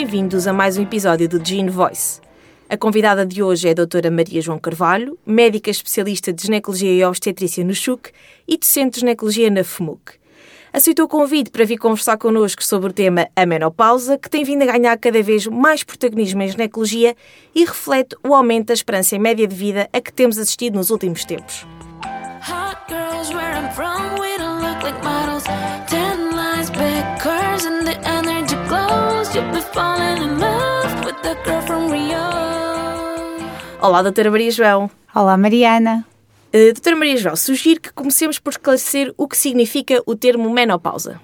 Bem-vindos a mais um episódio do Gene Voice. A convidada de hoje é a doutora Maria João Carvalho, médica especialista de ginecologia e obstetrícia no CHUC e docente de ginecologia na FMUC. Aceitou o convite para vir conversar connosco sobre o tema a menopausa, que tem vindo a ganhar cada vez mais protagonismo em ginecologia e reflete o aumento da esperança média de vida a que temos assistido nos últimos tempos. Hot girls where I'm from, we don't look like models. Olá, doutora Maria João. Olá, Mariana. Uh, doutora Maria João, sugiro que comecemos por esclarecer o que significa o termo menopausa.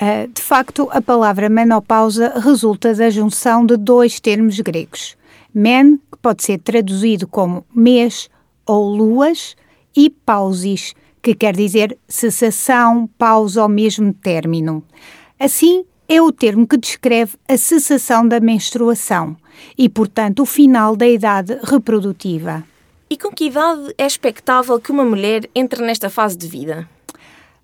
Uh, de facto, a palavra menopausa resulta da junção de dois termos gregos. Men, que pode ser traduzido como mês ou luas, e pausis, que quer dizer cessação, pausa ao mesmo término. Assim, é o termo que descreve a cessação da menstruação e, portanto, o final da idade reprodutiva. E com que idade é expectável que uma mulher entre nesta fase de vida?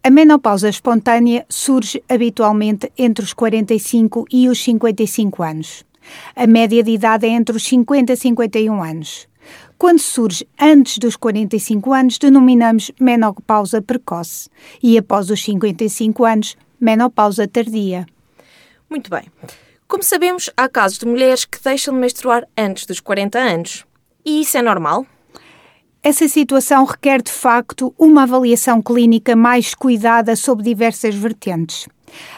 A menopausa espontânea surge habitualmente entre os 45 e os 55 anos. A média de idade é entre os 50 e 51 anos. Quando surge antes dos 45 anos, denominamos menopausa precoce e após os 55 anos, menopausa tardia. Muito bem. Como sabemos, há casos de mulheres que deixam de menstruar antes dos 40 anos. E isso é normal? Essa situação requer, de facto, uma avaliação clínica mais cuidada sob diversas vertentes.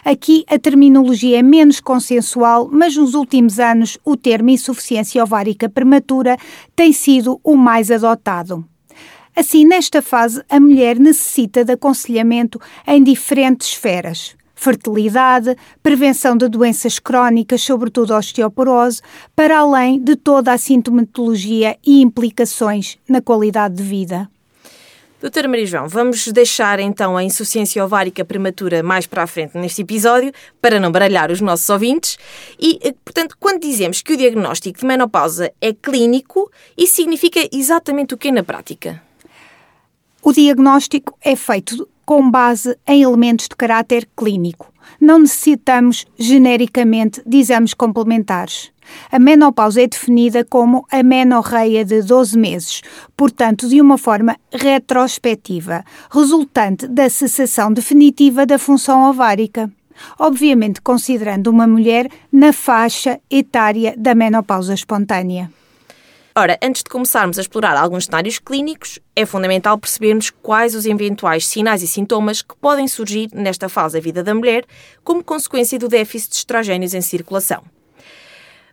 Aqui a terminologia é menos consensual, mas nos últimos anos o termo insuficiência ovárica prematura tem sido o mais adotado. Assim, nesta fase, a mulher necessita de aconselhamento em diferentes esferas. Fertilidade, prevenção de doenças crónicas, sobretudo osteoporose, para além de toda a sintomatologia e implicações na qualidade de vida. Doutora Maria João, vamos deixar então a insuficiência ovárica prematura mais para a frente neste episódio, para não baralhar os nossos ouvintes. E, eh, portanto, quando dizemos que o diagnóstico de menopausa é clínico, isso significa exatamente o que na prática? O diagnóstico é feito com base em elementos de caráter clínico. Não necessitamos genericamente de exames complementares. A menopausa é definida como a menorreia de 12 meses, portanto, de uma forma retrospectiva, resultante da cessação definitiva da função ovárica. Obviamente, considerando uma mulher na faixa etária da menopausa espontânea. Ora, antes de começarmos a explorar alguns cenários clínicos, é fundamental percebermos quais os eventuais sinais e sintomas que podem surgir nesta fase da vida da mulher como consequência do déficit de estrogénios em circulação.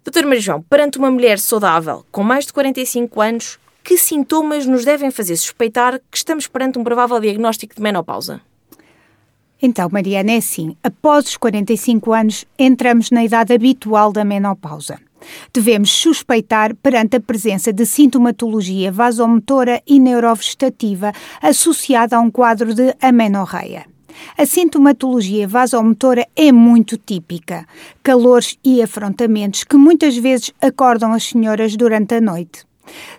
Doutor Maria João, perante uma mulher saudável com mais de 45 anos, que sintomas nos devem fazer suspeitar que estamos perante um provável diagnóstico de menopausa? Então, Mariana, é assim: após os 45 anos, entramos na idade habitual da menopausa. Devemos suspeitar perante a presença de sintomatologia vasomotora e neurovegetativa associada a um quadro de amenorreia. A sintomatologia vasomotora é muito típica. Calores e afrontamentos que muitas vezes acordam as senhoras durante a noite.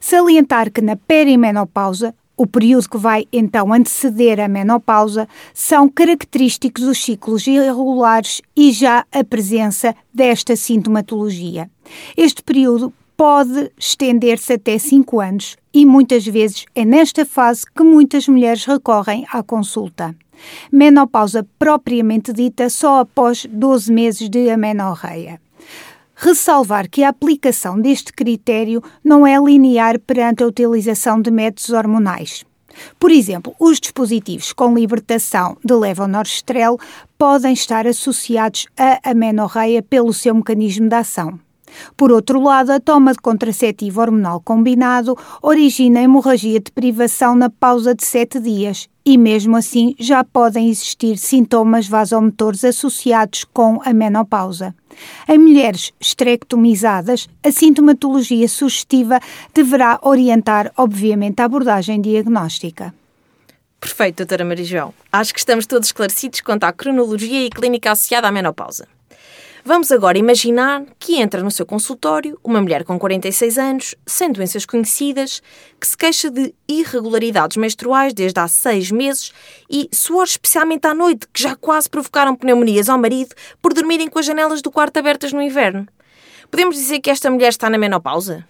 Salientar que na perimenopausa, o período que vai então anteceder a menopausa, são característicos dos ciclos irregulares e já a presença desta sintomatologia. Este período pode estender-se até 5 anos e muitas vezes é nesta fase que muitas mulheres recorrem à consulta. Menopausa propriamente dita só após 12 meses de amenorreia. Ressalvar que a aplicação deste critério não é linear perante a utilização de métodos hormonais. Por exemplo, os dispositivos com libertação de levonorgestrel podem estar associados à amenorreia pelo seu mecanismo de ação. Por outro lado, a toma de contraceptivo hormonal combinado origina hemorragia de privação na pausa de 7 dias e, mesmo assim, já podem existir sintomas vasomotores associados com a menopausa. Em mulheres esterectomizadas, a sintomatologia sugestiva deverá orientar, obviamente, a abordagem diagnóstica. Perfeito, doutora Maria. Acho que estamos todos esclarecidos quanto à cronologia e clínica associada à menopausa. Vamos agora imaginar que entra no seu consultório uma mulher com 46 anos, sem doenças conhecidas, que se queixa de irregularidades menstruais desde há seis meses e suor especialmente à noite, que já quase provocaram pneumonias ao marido por dormirem com as janelas do quarto abertas no inverno. Podemos dizer que esta mulher está na menopausa?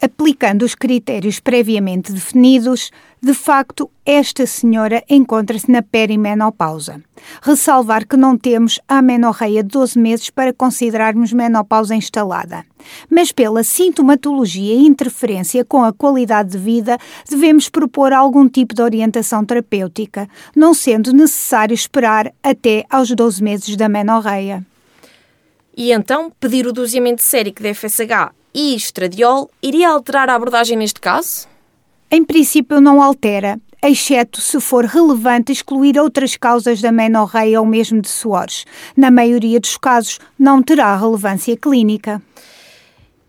Aplicando os critérios previamente definidos, de facto, esta senhora encontra-se na perimenopausa. Ressalvar que não temos a menorreia de 12 meses para considerarmos menopausa instalada. Mas pela sintomatologia e interferência com a qualidade de vida, devemos propor algum tipo de orientação terapêutica, não sendo necessário esperar até aos 12 meses da menorreia. E então, pedir o doseamento sérico de FSH e estradiol iria alterar a abordagem neste caso? Em princípio, não altera, exceto se for relevante excluir outras causas da menorreia ou mesmo de suores. Na maioria dos casos, não terá relevância clínica.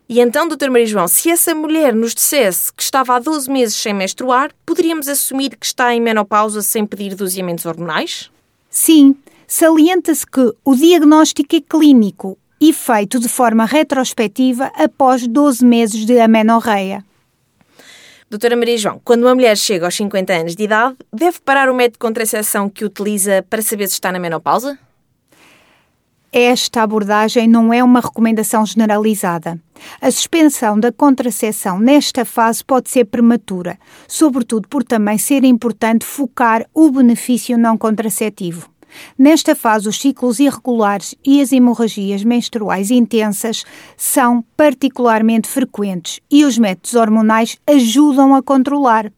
E então, Dr. Maria João, se essa mulher nos dissesse que estava há 12 meses sem menstruar, poderíamos assumir que está em menopausa sem pedir doseamentos hormonais? Sim, salienta-se que o diagnóstico é clínico e feito de forma retrospectiva após 12 meses de amenorreia. Doutora Maria João, quando uma mulher chega aos 50 anos de idade, deve parar o método de contracepção que utiliza para saber se está na menopausa? Esta abordagem não é uma recomendação generalizada. A suspensão da contracepção nesta fase pode ser prematura, sobretudo por também ser importante focar o benefício não contraceptivo. Nesta fase, os ciclos irregulares e as hemorragias menstruais intensas são particularmente frequentes e os métodos hormonais ajudam a controlar.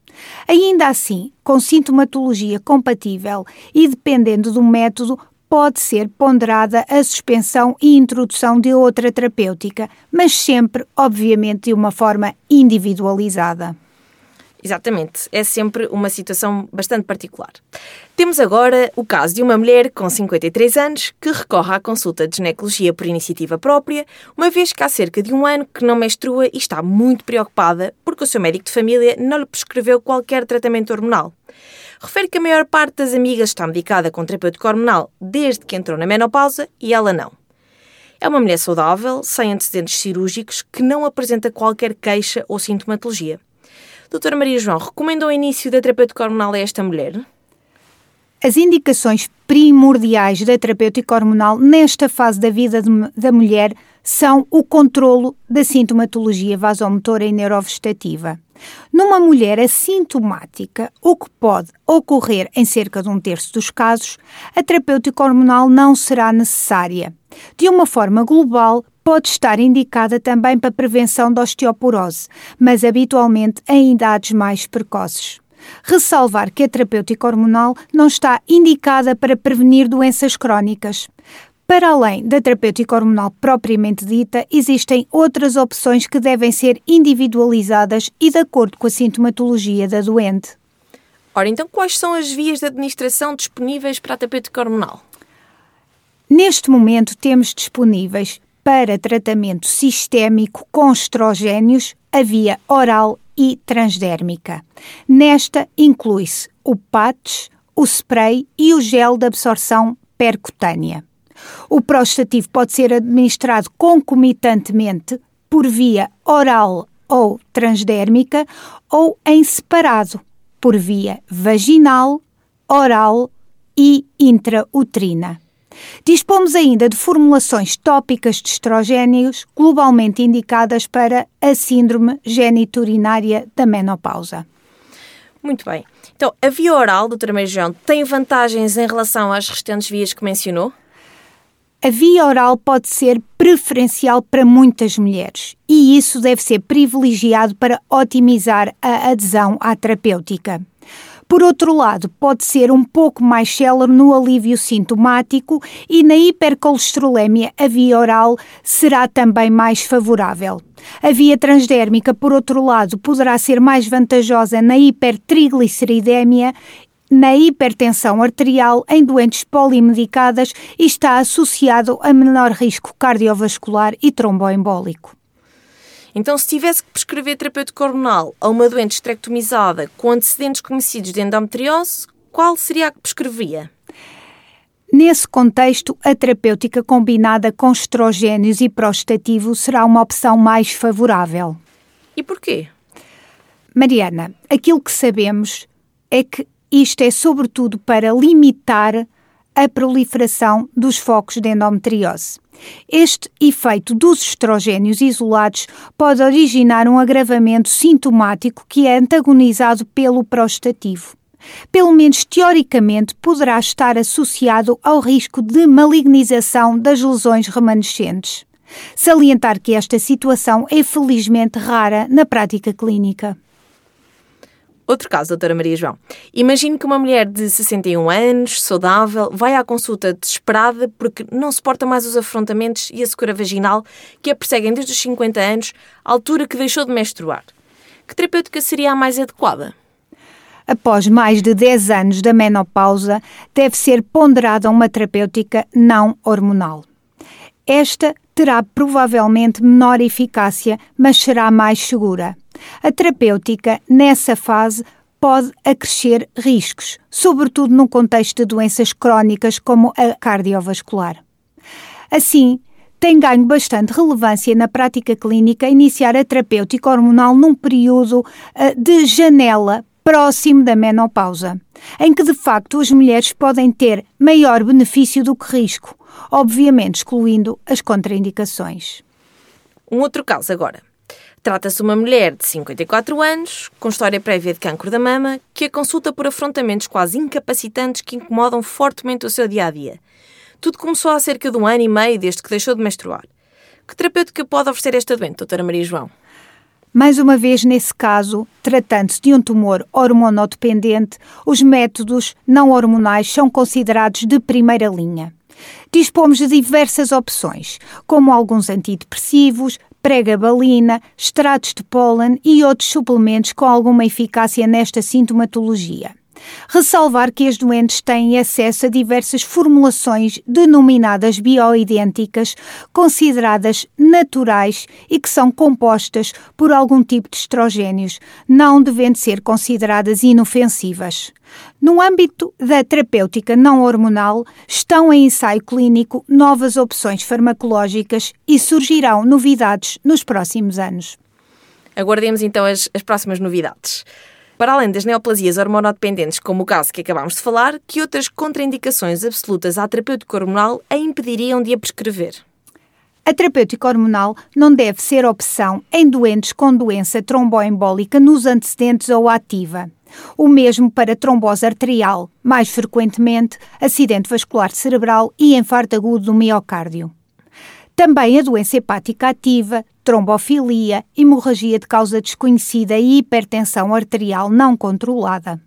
Ainda assim, com sintomatologia compatível e dependendo do método, pode ser ponderada a suspensão e introdução de outra terapêutica, mas sempre, obviamente, de uma forma individualizada. Exatamente, é sempre uma situação bastante particular. Temos agora o caso de uma mulher com 53 anos que recorre à consulta de ginecologia por iniciativa própria, uma vez que há cerca de um ano que não menstrua e está muito preocupada porque o seu médico de família não lhe prescreveu qualquer tratamento hormonal. Refere que a maior parte das amigas está medicada com terapêutico hormonal desde que entrou na menopausa e ela não. É uma mulher saudável, sem antecedentes cirúrgicos, que não apresenta qualquer queixa ou sintomatologia. Doutora Maria João, recomenda o início da terapêutica hormonal a esta mulher? As indicações primordiais da terapêutica hormonal nesta fase da vida de, da mulher são o controlo da sintomatologia vasomotora e neurovegetativa. Numa mulher assintomática, o que pode ocorrer em cerca de um terço dos casos, a terapêutica hormonal não será necessária. De uma forma global, pode estar indicada também para prevenção da osteoporose, mas habitualmente em idades mais precoces. Ressalvar que a terapêutica hormonal não está indicada para prevenir doenças crónicas. Para além da terapêutica hormonal propriamente dita, existem outras opções que devem ser individualizadas e de acordo com a sintomatologia da doente. Ora, então quais são as vias de administração disponíveis para a terapêutica hormonal? Neste momento temos disponíveis para tratamento sistémico com estrogénios a via oral e transdérmica. Nesta inclui-se o patch, o spray e o gel de absorção percutânea. O prostativo pode ser administrado concomitantemente por via oral ou transdérmica ou em separado por via vaginal, oral e intrauterina. Dispomos ainda de formulações tópicas de estrogénios globalmente indicadas para a síndrome geniturinária da menopausa. Muito bem. Então, a via oral, doutora Meijão, tem vantagens em relação às restantes vias que mencionou? A via oral pode ser preferencial para muitas mulheres e isso deve ser privilegiado para otimizar a adesão à terapêutica. Por outro lado, pode ser um pouco mais célere no alívio sintomático e na hipercolesterolemia a via oral será também mais favorável. A via transdérmica, por outro lado, poderá ser mais vantajosa na hipertrigliceridemia na hipertensão arterial em doentes polimedicadas e está associado a menor risco cardiovascular e tromboembólico. Então, se tivesse que prescrever terapêutico hormonal a uma doente esterectomizada com antecedentes conhecidos de endometriose, qual seria a que prescrevia? Nesse contexto, a terapêutica combinada com estrogénios e prostativo será uma opção mais favorável. E porquê? Mariana, aquilo que sabemos é que isto é sobretudo para limitar a proliferação dos focos de endometriose. Este efeito dos estrogénios isolados pode originar um agravamento sintomático que é antagonizado pelo prostativo. Pelo menos teoricamente, poderá estar associado ao risco de malignização das lesões remanescentes. Salientar que esta situação é felizmente rara na prática clínica. Outro caso, doutora Maria João. Imagine que uma mulher de 61 anos, saudável, vai à consulta desesperada porque não suporta mais os afrontamentos e a secura vaginal que a perseguem desde os 50 anos, altura que deixou de menstruar. Que terapêutica seria a mais adequada? Após mais de 10 anos da menopausa, deve ser ponderada uma terapêutica não hormonal. Esta terá provavelmente menor eficácia, mas será mais segura. A terapêutica, nessa fase, pode acrescer riscos, sobretudo num contexto de doenças crónicas como a cardiovascular. Assim, tem ganho bastante relevância na prática clínica iniciar a terapêutica hormonal num período eh, de janela próximo da menopausa, em que de facto as mulheres podem ter maior benefício do que risco, obviamente excluindo as contraindicações. Um outro caso agora. Trata-se de uma mulher de 54 anos, com história prévia de cancro da mama, que a consulta por afrontamentos quase incapacitantes que incomodam fortemente o seu dia a dia. Tudo começou há cerca de um ano e meio desde que deixou de menstruar. Que terapêutica pode oferecer esta doente, doutora Maria João? Mais uma vez, nesse caso, tratando-se de um tumor hormonodependente, os métodos não hormonais são considerados de primeira linha. Dispomos de diversas opções, como alguns antidepressivos, pregabalina, extratos de pólen e outros suplementos com alguma eficácia nesta sintomatologia. Ressalvar que as doentes têm acesso a diversas formulações denominadas bioidênticas, consideradas naturais e que são compostas por algum tipo de estrogénios, não devendo ser consideradas inofensivas. No âmbito da terapêutica não hormonal, estão em ensaio clínico novas opções farmacológicas e surgirão novidades nos próximos anos. Aguardemos então as, as próximas novidades. Para além das neoplasias hormonodependentes, como o caso que acabámos de falar, que outras contraindicações absolutas à terapêutica hormonal a impediriam de a prescrever? A terapêutica hormonal não deve ser opção em doentes com doença tromboembólica nos antecedentes ou ativa. O mesmo para trombose arterial, mais frequentemente acidente vascular cerebral e infarto agudo do miocárdio. Também a doença hepática ativa, trombofilia, hemorragia de causa desconhecida e hipertensão arterial não controlada.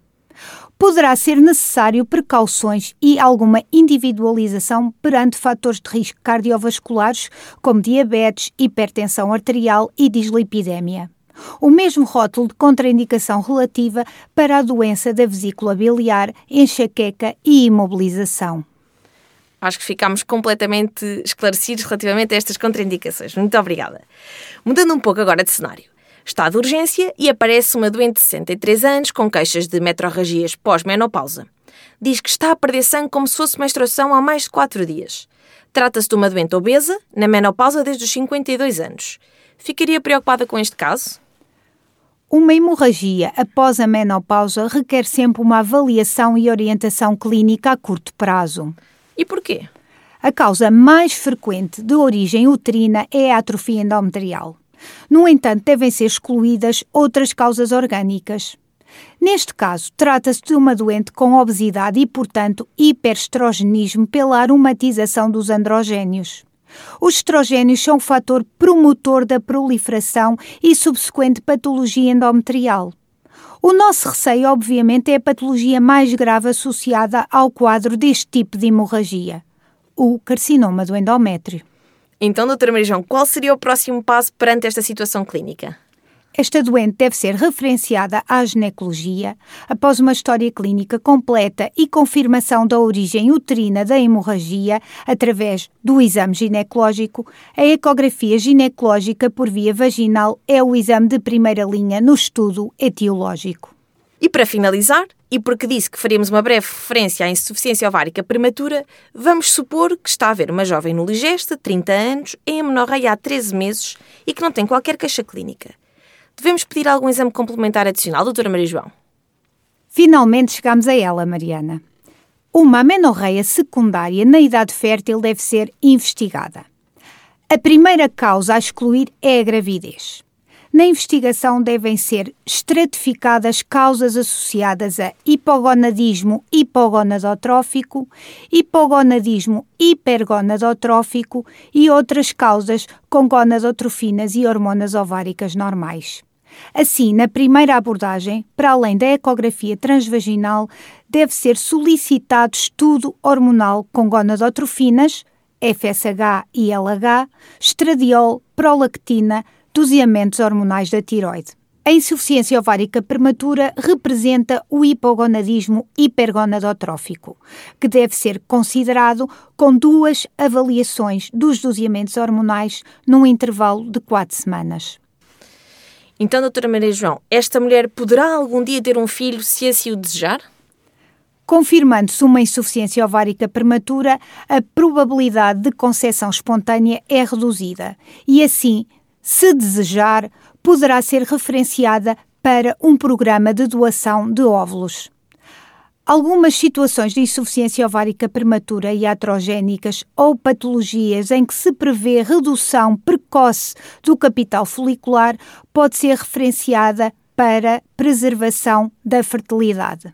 Poderá ser necessário precauções e alguma individualização perante fatores de risco cardiovasculares, como diabetes, hipertensão arterial e dislipidemia. O mesmo rótulo de contraindicação relativa para a doença da vesícula biliar, enxaqueca e imobilização. Acho que ficámos completamente esclarecidos relativamente a estas contraindicações. Muito obrigada. Mudando um pouco agora de cenário. Está de urgência e aparece uma doente de 63 anos com queixas de metrorragias pós-menopausa. Diz que está a perder sangue como se fosse menstruação há mais de 4 dias. Trata-se de uma doente obesa, na menopausa desde os 52 anos. Ficaria preocupada com este caso? Uma hemorragia após a menopausa requer sempre uma avaliação e orientação clínica a curto prazo. E porquê? A causa mais frequente de origem uterina é a atrofia endometrial. No entanto, devem ser excluídas outras causas orgânicas. Neste caso, trata-se de uma doente com obesidade e, portanto, hiperestrogenismo pela aromatização dos androgénios. Os estrogénios são o fator promotor da proliferação e subsequente patologia endometrial. O nosso receio, obviamente, é a patologia mais grave associada ao quadro deste tipo de hemorragia, o carcinoma do endométrio. Então, doutora Marijão, qual seria o próximo passo perante esta situação clínica? Esta doente deve ser referenciada à ginecologia após uma história clínica completa e confirmação da origem uterina da hemorragia através do exame ginecológico. A ecografia ginecológica por via vaginal é o exame de primeira linha no estudo etiológico. E para finalizar, e porque disse que faríamos uma breve referência à insuficiência ovárica prematura, vamos supor que está a ver uma jovem no Ligeste, 30 anos, em amenorreia há 13 meses e que não tem qualquer queixa clínica. Devemos pedir algum exame complementar adicional, doutora Maria João? Finalmente chegamos a ela, Mariana. Uma amenorreia secundária na idade fértil deve ser investigada. A primeira causa a excluir é a gravidez. Na investigação devem ser estratificadas causas associadas a hipogonadismo hipogonadotrófico, hipogonadismo hipergonadotrófico e outras causas com gonadotrofinas e hormonas ováricas normais. Assim, na primeira abordagem, para além da ecografia transvaginal, deve ser solicitado estudo hormonal com gonadotrofinas, FSH e LH, estradiol, prolactina, doseamentos hormonais da tiroide. A insuficiência ovárica prematura representa o hipogonadismo hipergonadotrófico, que deve ser considerado com duas avaliações dos doseamentos hormonais num intervalo de quatro semanas. Então, doutora Maria João, esta mulher poderá algum dia ter um filho se assim o desejar? Confirmando-se uma insuficiência ovárica prematura, a probabilidade de concepção espontânea é reduzida e, assim, se desejar, poderá ser referenciada para um programa de doação de óvulos. Algumas situações de insuficiência ovárica prematura e iatrogénicas ou patologias em que se prevê redução precoce do capital folicular pode ser referenciada para preservação da fertilidade.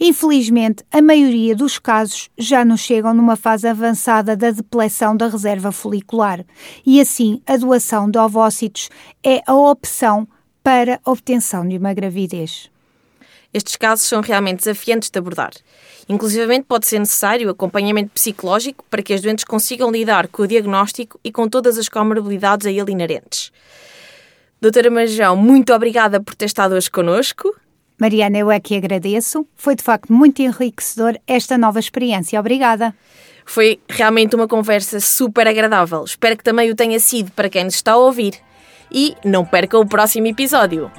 Infelizmente, a maioria dos casos já nos chegam numa fase avançada da depleção da reserva folicular e, assim, a doação de ovócitos é a opção para a obtenção de uma gravidez. Estes casos são realmente desafiantes de abordar. Inclusive, pode ser necessário acompanhamento psicológico para que as doentes consigam lidar com o diagnóstico e com todas as comorbilidades a ele inerentes. Doutora Majão, muito obrigada por ter estado hoje connosco. Mariana, eu é que agradeço. Foi de facto muito enriquecedor esta nova experiência. Obrigada. Foi realmente uma conversa super agradável. Espero que também o tenha sido para quem nos está a ouvir. E não perca o próximo episódio.